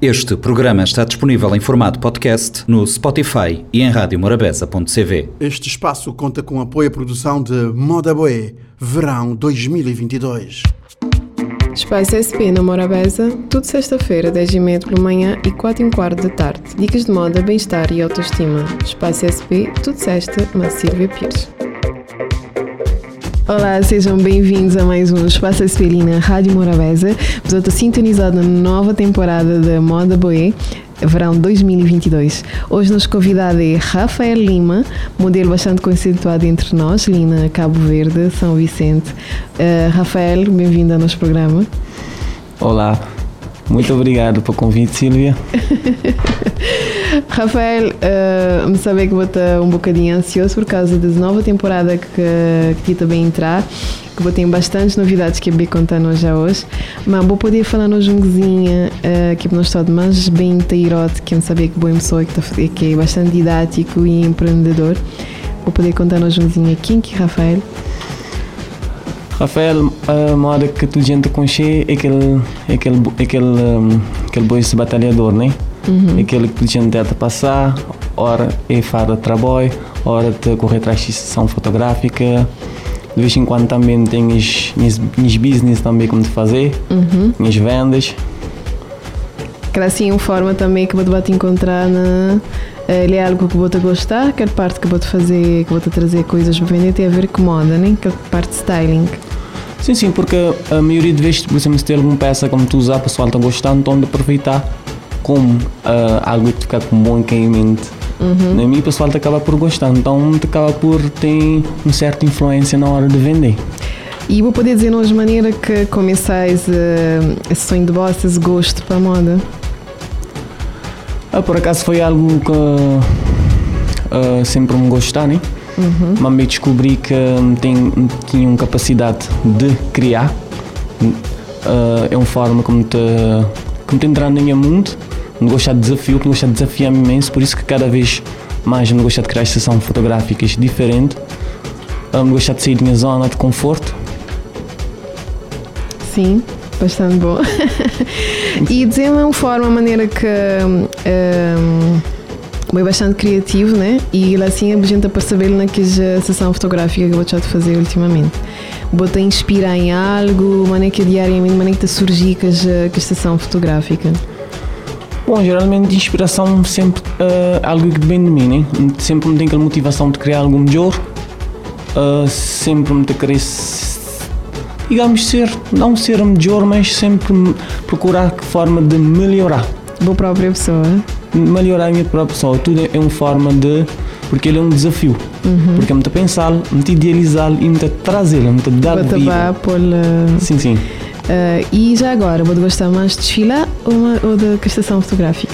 Este programa está disponível em formato podcast no Spotify e em radiomorabeza.cv. Este espaço conta com apoio à produção de Moda Boé, Verão 2022. Espaço SP na Morabeza, tudo sexta-feira, 10h30 pela manhã e 4 h quarto da tarde. Dicas de moda, bem-estar e autoestima. Espaço SP, tudo sexta, na Silvia Pires. Olá, sejam bem-vindos a mais um Espaço SP na Rádio Morabeza. Vos estou sintonizado na nova temporada da Moda Boé verão 2022. Hoje nosso convidado é Rafael Lima, modelo bastante conceituado entre nós, Lina Cabo Verde, São Vicente. Uh, Rafael, bem-vindo ao nosso programa. Olá, muito obrigado pelo convite, Silvia. Rafael, uh, me saber que vou estar um bocadinho ansioso por causa da nova temporada que, que também entrar, que vou ter bastantes novidades que eu vou contar já hoje, mas vou poder falar no jungozinho uh, que nós estamos mais bem inteirote, que eu sabia que boa pessoa que, tá, que é bastante didático e empreendedor. Vou poder contar no jungozinho quem que é Rafael. Rafael, a moda que tu gente conhece é aquele, é aquele, é aquele, um, aquele boi batalhador, né? Uhum. Aquele que tu gente tenta passar, hora é de trabalho, hora de correr atrás de sessão fotográfica. De vez em quando também tens minhas business também como de fazer, uhum. minhas vendas. Que assim uma forma também que vou te encontrar na ele é algo que vou te gostar, aquela parte que vou te fazer, que vou te trazer coisas para vender tem a ver com moda, né? Aquela parte de styling. Sim, sim, porque a maioria de vezes, por exemplo, se tem alguma peça como tu usar, o pessoal está gostando, então de aproveitar como uh, algo que fica com bom caimento. Uhum. Na minha, o pessoal acaba por gostar, então te acaba por ter uma certa influência na hora de vender. E vou poder dizer de maneira que começais uh, esse sonho de esse gosto para a moda? Ah, por acaso foi algo que uh, sempre me gostar, né? Uhum. Mas descobri que tem, tinha uma capacidade de criar. Uh, é uma forma como te, como te entrar no meu mundo. Me gostar de desafio, me gostar de desafiar-me imenso. Por isso que cada vez mais me gostar de criar sessões fotográficas diferentes. Uh, me gostar de sair da minha zona de conforto. Sim, bastante bom. e dizer-me uma forma, uma maneira que. Um, é bastante criativo, né? E assim a gente para saber naquela sessão fotográfica que eu vou te fazer ultimamente. Te inspirar em algo, maneira que diariamente, maneira que surgir com a sessão fotográfica. Bom, geralmente inspiração sempre uh, algo que vem de mim, né? Sempre me tem aquela motivação de criar algo melhor, uh, sempre me tem querer, digamos, ser, não ser melhor, mas sempre procurar que forma de melhorar. Boa própria pessoa melhorar a minha própria pessoa. Tudo é uma forma de. Porque ele é um desafio. Uhum. Porque é muito pensá-lo, muito idealizá-lo e muito trazê-lo, muito dar vida. Por, Sim, sim. Uh, e já agora, vou gostar mais de desfilar ou, ou da estação fotográfica?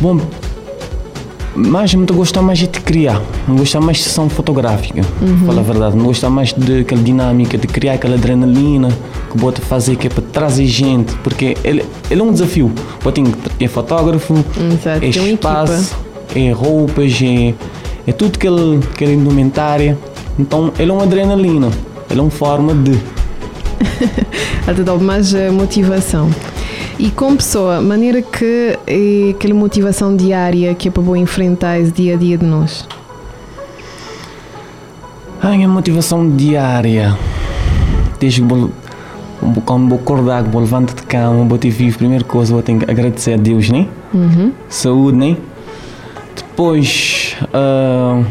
Bom, mais me gostar mais de criar, me gostar mais de sessão fotográfica, uhum. falar a verdade, me gostar mais daquela dinâmica de criar aquela adrenalina que pode fazer que é para trazer gente, porque ele, ele é um desafio. Pode é fotógrafo, Exato. é espaço, é roupas, é, é tudo que ele, que ele indumentária. Então ele é uma adrenalina, ele é uma forma de. Te dá mais eh, motivação. E como pessoa, maneira que é aquela motivação diária que é para enfrentar esse dia a dia de nós? A minha motivação diária, desde que quando vou acordar, vou levantar de cama, vou ter vivo, primeira coisa, vou ter que agradecer a Deus, né? Uhum. Saúde, né? Depois, uh,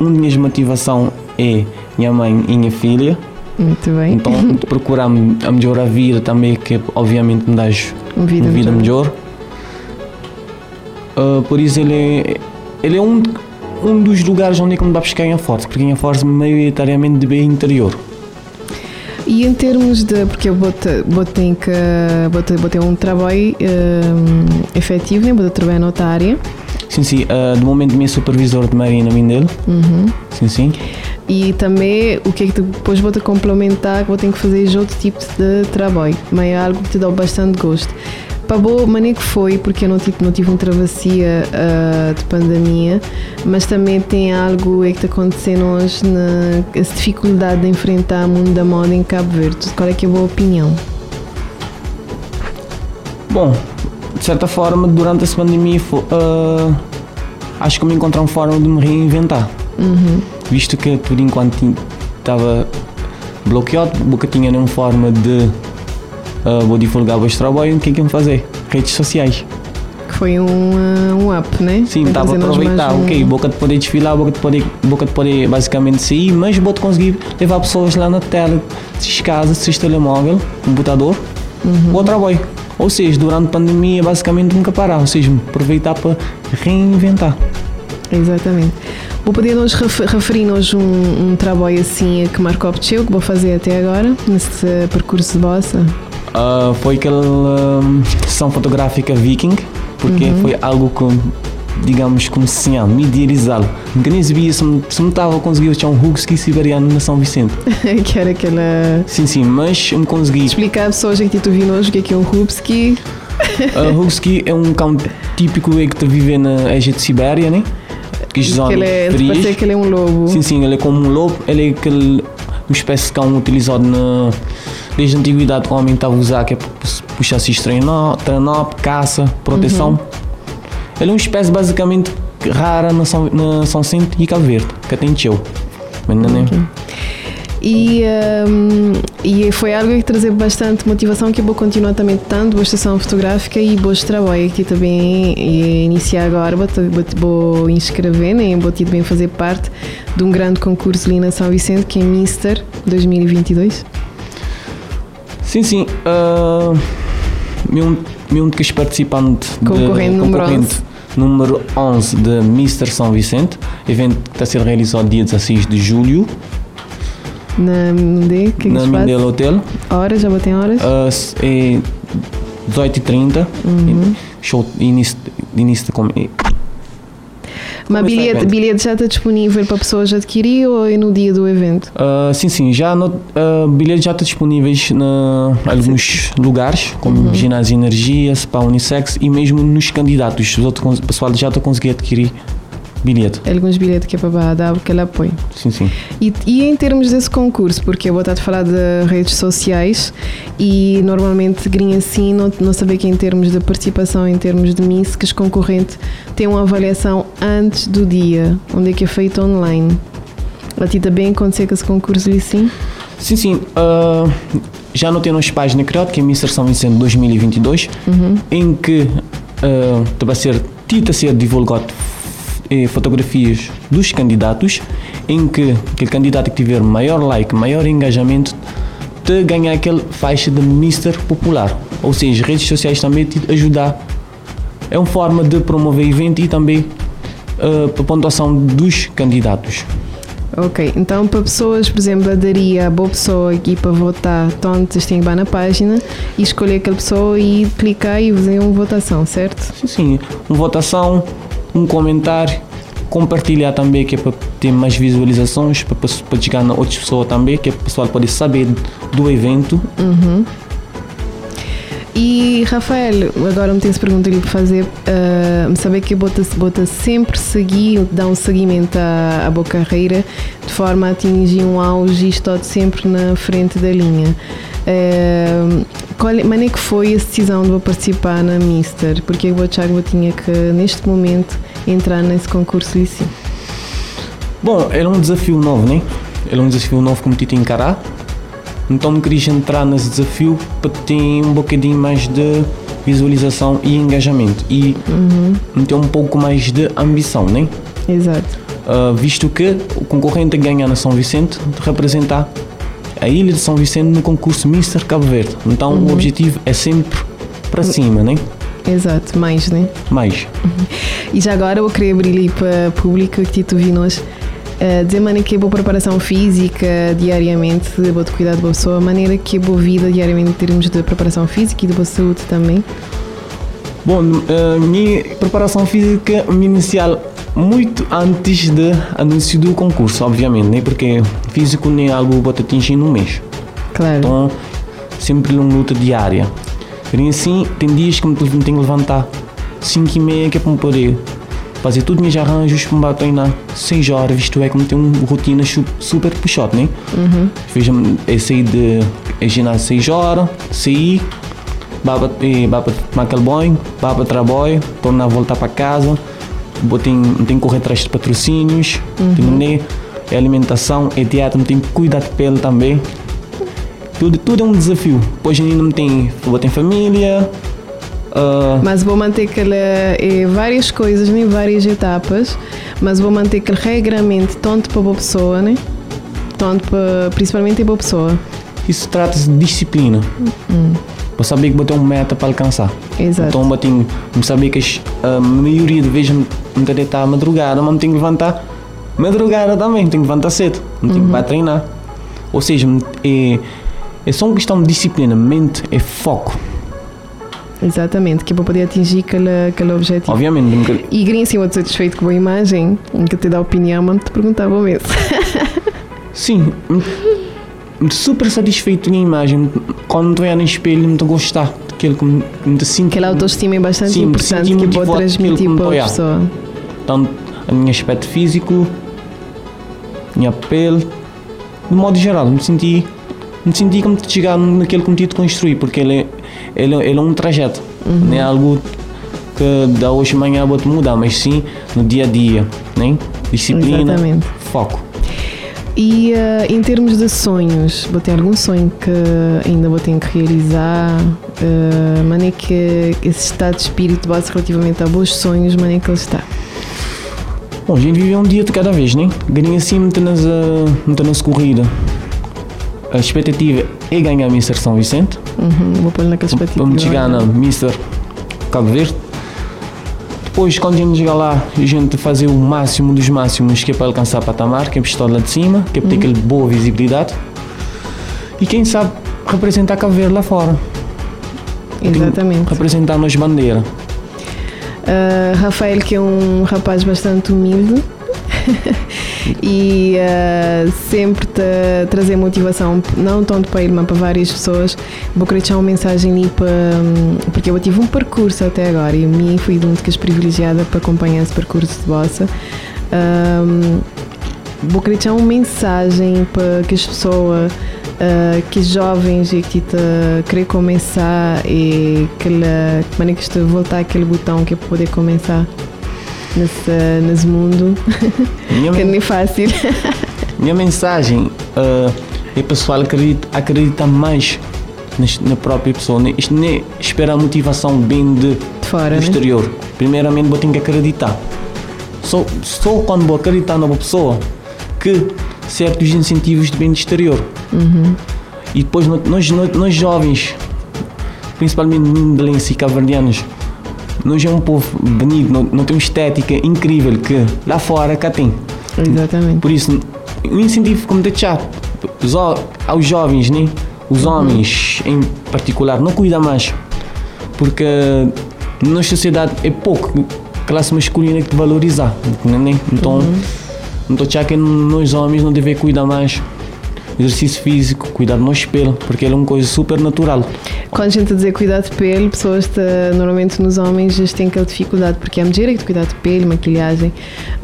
uma das motivação é minha mãe e minha filha. Muito bem. Então procurar a melhorar a vida também, que obviamente me dá uma vida, vida melhor. Uh, por isso ele é, ele é um, um dos lugares onde é que me dá buscar em Forte, porque em Forte maioritariamente de bem interior. E em termos de. Porque eu vou ter, vou vou vou um trabalho um, efetivo, né? vou trabalhar noutra área. Sim, sim. Uh, de momento, minha supervisor de Marina Mindelo. Uhum. Sim, sim. E também o que é que depois vou-te complementar, que vou ter que fazer outro tipo de trabalho, mas é algo que te dá bastante gosto. Para boa maneira que foi, porque eu não tive, não tive uma travessia uh, de pandemia, mas também tem algo é que está acontecendo hoje na dificuldade de enfrentar o mundo da moda em Cabo Verde. Qual é que é a boa opinião? Bom, de certa forma, durante essa pandemia, ah, acho que me encontrei uma forma de me reinventar. Visto que por enquanto estava bloqueado, nunca tinha nenhuma forma de ah, vou divulgar o trabalho, o que é que eu fazer? Redes sociais. Que foi um, uh, um up, né? Sim, estava a aproveitar, um- ok, boca de poder desfilar, boca de poder, boca de poder basicamente sair, mas vou conseguir levar pessoas lá na tela, se casa, se telemóvel, computador, Uhum. vou trabalho. Ou seja, durante a pandemia basicamente nunca parar, ou seja, aproveitar para reinventar. Exatamente. Vou poder nos ref- referir-nos um, um trabalho assim que marcou o que vou fazer até agora, nesse percurso de bossa. Ah, foi aquela hum, sessão fotográfica Viking, porque Uhum. foi algo que, digamos, se assim, me idealizá-lo. Nunca nem sabia se me me estava a conseguir achar um Hugski siberiano na São Vicente. que era aquela. Sim, sim, mas eu me consegui Explicar a pessoas que tu viu hoje o que é que é um Rubski. Uh, Husky é um cão típico que está vive na Égia de Sibéria, né? Que Que ele é, frias. parece que ele é um lobo. Sim, sim, ele é como um lobo, ele é aquele uma espécie de cão utilizado na, desde a antiguidade que o homem estava a usar, que é para puxar-se trenó, trenó, caça, proteção. Uhum. Ele é uma espécie basicamente rara na São, na São e Cabo Verde, que tem teu. Né? E, hum, e foi algo que trazia bastante motivação que eu vou continuar também tanto boa estação fotográfica e boas trabalho que também ia iniciar agora vou, vou, inscrever né? vou também fazer parte de um grande concurso ali na São Vicente que é Mister 2022 Sim, sim. Uh, meu, meu dos participantes Concorrente número 11. número 11 de Mr. São Vicente, evento que está a ser realizado dia 16 de julho na que é na que se Mindelo Hotel. Horas, já botei horas? Uh, é 18h30, Uhum. show início, início de com- Mas bilhete, bilhete já está disponível para pessoas adquirir ou é no dia do evento? Uh, sim, sim, já no, uh, bilhetes já estão disponíveis em alguns lugares, como ginásio energia, spa unissex e mesmo nos candidatos. Os outros o pessoal já está a conseguir adquirir bilhete. Alguns bilhetes que é para dar aquele apoio. Sim, sim. E, e em termos desse concurso, porque eu vou estar a falar de redes sociais e normalmente grinha assim, não, não saber que em termos de participação, em termos de Miss, que os concorrentes têm uma avaliação antes do dia, onde é que é feito online. A ti também aconteceu com esse concurso ali sim? Sim, sim. uh, já não temos página criada, que é Mr. São Vicente 2022, em que uh, vai ser tita ser divulgado eh, fotografias dos candidatos, em que aquele candidato que tiver maior like, maior engajamento, te ganhar aquele faixa de Mr. Popular. Ou seja, redes sociais também te ajudar. É uma forma de promover evento e também uh, a pontuação dos candidatos. Ok, então para pessoas, por exemplo, daria a boa pessoa aqui para votar, vocês têm que ir na página e escolher aquela pessoa e clicar e fazer uma votação, certo? Sim, sim. Uma votação, um comentário, compartilhar também, que é para ter mais visualizações, para, para chegar na outras pessoas também, que é para o pessoal poder saber do evento. E Rafael, agora me tem-se pergunta ali para fazer, uh, saber que bota, bota sempre seguir, dar um seguimento à, à boa carreira, de forma a atingir um auge e estar sempre na frente da linha. Uh, qual, mas é que foi a decisão de eu participar na Mister? Porque o Thiago tinha que, neste momento, entrar nesse concurso lici? Bom, era um desafio novo, né? Era um desafio novo que me tive a encarar. Então me queria entrar nesse desafio para ter um bocadinho mais de visualização e engajamento e ter um pouco mais de ambição, né? Exato. Uh, visto que o concorrente ganha na São Vicente representar a ilha de São Vicente no concurso Mister Cabo Verde. Então o objetivo é sempre para cima, né? Exato, mais, né? Mais. E já agora eu queria abrir para o público que tu vi nós. Uh, dizer maneira que é boa preparação física diariamente, boa de cuidado da pessoa, maneira que é boa vida diariamente em termos de preparação física e de boa saúde também. Bom, a minha preparação física me inicial muito antes do anúncio do concurso, obviamente, né? Porque físico nem é algo te atingir num mês. Claro. Então, sempre uma luta diária. Porém, assim, tem dias que me tenho que levantar 5 e meia que é para me poder fazer tudo meus arranjos para me bater treinar 6 horas, visto é que me tem uma rotina su- super puxada, né? Uhum. Veja, eu saí de é ginásio 6 horas, saí, vai para tomar aquele banho, vai para trabalho, a voltar para casa, tem, tem que correr atrás de patrocínios, uhum. tem, é alimentação, é teatro, tem que cuidar de pele também. Tudo, tudo é um desafio. Hoje ainda não tem, vou ter família. Uh... Mas vou manter aquela, é, várias coisas, nem várias etapas, mas vou manter aquele regramento tanto para a pessoa, né? Tanto para, principalmente para a pessoa. Isso trata-se de disciplina. Hum. Para saber que vou ter uma meta para alcançar. Exato. Então, eu tenho, saber que a maioria de vezes me deitar à madrugada, mas me tenho que levantar madrugada também, tenho que levantar cedo, não tenho uhum. que para treinar. Ou seja, é, é só uma questão de disciplina, mente é foco. Exatamente, que é para poder atingir aquele, aquele objetivo. Obviamente. E queria assim, muito satisfeito com a imagem, que te dá opinião, mas te perguntava mesmo. Sim, super satisfeito com a imagem. Quando estou no espelho, me estou a gostar daquilo que me, sinto. Aquela autoestima é bastante sim, importante que pode transmitir para a pessoa. Tanto a minha aspecto físico, minha pele, de modo geral, me senti me senti como chegar naquele que me tive de construir, porque ele é, ele, ele é um trajeto, uhum. não é algo que da hoje amanhã vou te mudar, mas sim no dia a dia, né? disciplina, Exatamente. foco. E uh, em termos de sonhos, vou ter algum sonho que ainda vou ter que realizar? Uh, mané que esse estado de espírito base relativamente a bons sonhos, mané que ele está? Bom, a gente vive um dia de cada vez, né? Ganhei assim, muito nas corrida. A expectativa é ganhar a Mister São Vicente. Uhum, vou pôr naquela expectativa. Vamos chegar na Mister Cabo Verde. Depois, quando a gente chegar lá, a gente fazer o máximo dos máximos que é para alcançar patamar, que é para lá de cima, que é para ter uhum. aquela boa visibilidade. E quem sabe representar Cabo Verde lá fora. Exatamente. Representar nas bandeiras. Uh, Rafael, que é um rapaz bastante humilde e uh, sempre te trazer motivação, não tanto para ele, mas para várias pessoas. Vou querer deixar uma mensagem ali para. Porque eu tive um percurso até agora e a mim fui muito que privilegiada para acompanhar esse percurso de bossa. Um, vou querer deixar uma mensagem para que as pessoas uh, que jovens e que te querer começar e que maneira que voltar aquele botão que é poder começar nesse, nesse mundo que não é fácil. minha mensagem uh, é pessoal acredita, acredita mais na própria pessoa, né? Isto nem esperar motivação bem de, fora, do né? exterior. Primeiramente, vou ter que acreditar. Só, só quando vou acreditar na pessoa que certos incentivos de bem de exterior. Uhum. E depois nós, nós, nós jovens, principalmente mindelenses e cavernianos, nós é um povo bonito, não, não temos estética incrível que lá fora cá tem. Exatamente. Por isso, o incentivo como deixar aos jovens, né? os uhum. homens em particular, não cuida mais. Porque na nossa sociedade é pouco classe masculina que valorizar. Né? Então, uhum. então já que nós homens não devemos cuidar mais exercício físico, cuidar do nosso espelho, porque ele é uma coisa super natural. Quando a gente dizer cuidar de pele, pessoas te, normalmente nos homens já têm aquela dificuldade, porque é a mulher que cuidar de pele, maquilhagem,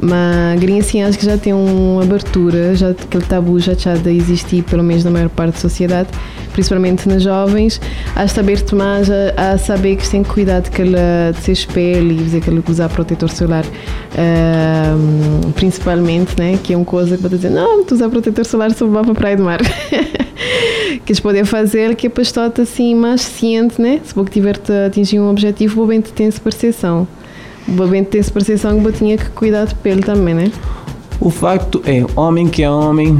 mas grinha assim acho que já tem uma abertura, já aquele tabu já já de existir, pelo menos na maior parte da sociedade, principalmente nas jovens, a saber-te mais a, a, saber que têm que cuidar de, aquela, de ser espelho e ele usar protetor solar, uh, principalmente, né? Que é uma coisa que vai dizer, não, tu usar protetor solar só para a praia do mar. que eles podem fazer que para estar assim mais ciente, né? Se vou tiver-te a atingir um objetivo, vou bem ter essa percepção. Vou bem ter essa percepção que eu tinha que cuidar de pele também, né? O facto é, homem que é homem,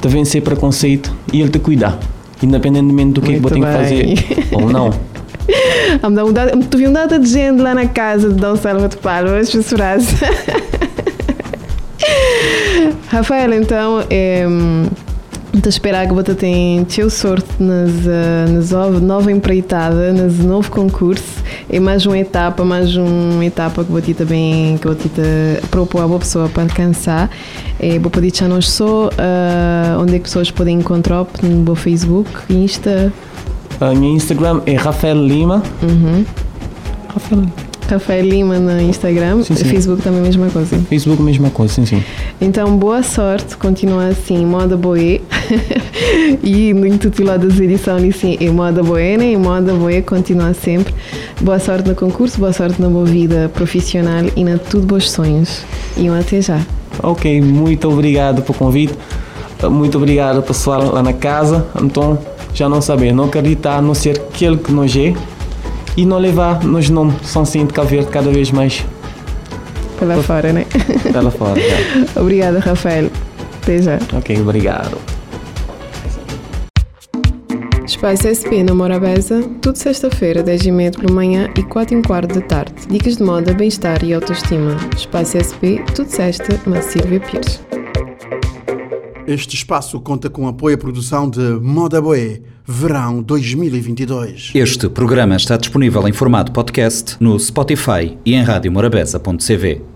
te vencer preconceito e ele te cuidar independentemente do que, é que vou ter que fazer ou não. tu viu um data de gente lá na casa de Dom Salva de Palmas, frase. Rafael, então, é, A esperar que você tenha teu sorte nas, uh, nas nova empreitada, nas novo concurso. É mais uma etapa, mais uma etapa que vou te também que vou te propor a boa pessoa para alcançar. É, vou pedir já nós só uh, onde é que pessoas podem encontrar no meu Facebook, Insta. A minha Instagram é Rafael Lima. Uhum. Rafael Rafael Lima no Instagram, Sim, sim. Facebook também a mesma coisa. Facebook, mesma coisa, sim, sim. Então, boa sorte, continua assim, moda boé. e no intitulado da edição assim, é moda boé, né? E moda boé continua sempre. Boa sorte no concurso, boa sorte na boa vida profissional e na tudo bons sonhos. E um até já. Ok, muito obrigado pelo convite. Muito obrigado pessoal lá na casa. Então, já não saber, não acreditar, não ser aquele que nós é e não levar nos nomes São Cinto de Cabo Verde cada vez mais Pela fora, né? pela fora. já. Obrigada, Rafael. Até já. Ok, obrigado. Espaço SP na Morabeza, tudo sexta-feira, 10h30 pela manhã e 4 h quarto da tarde. Dicas de moda, bem-estar e autoestima. Espaço SP, tudo sexta, na Silvia Pires. Este espaço conta com apoio à produção de Moda Boé, Verão 2022. Este programa está disponível em formato podcast no Spotify e em radiomorabeza.cv.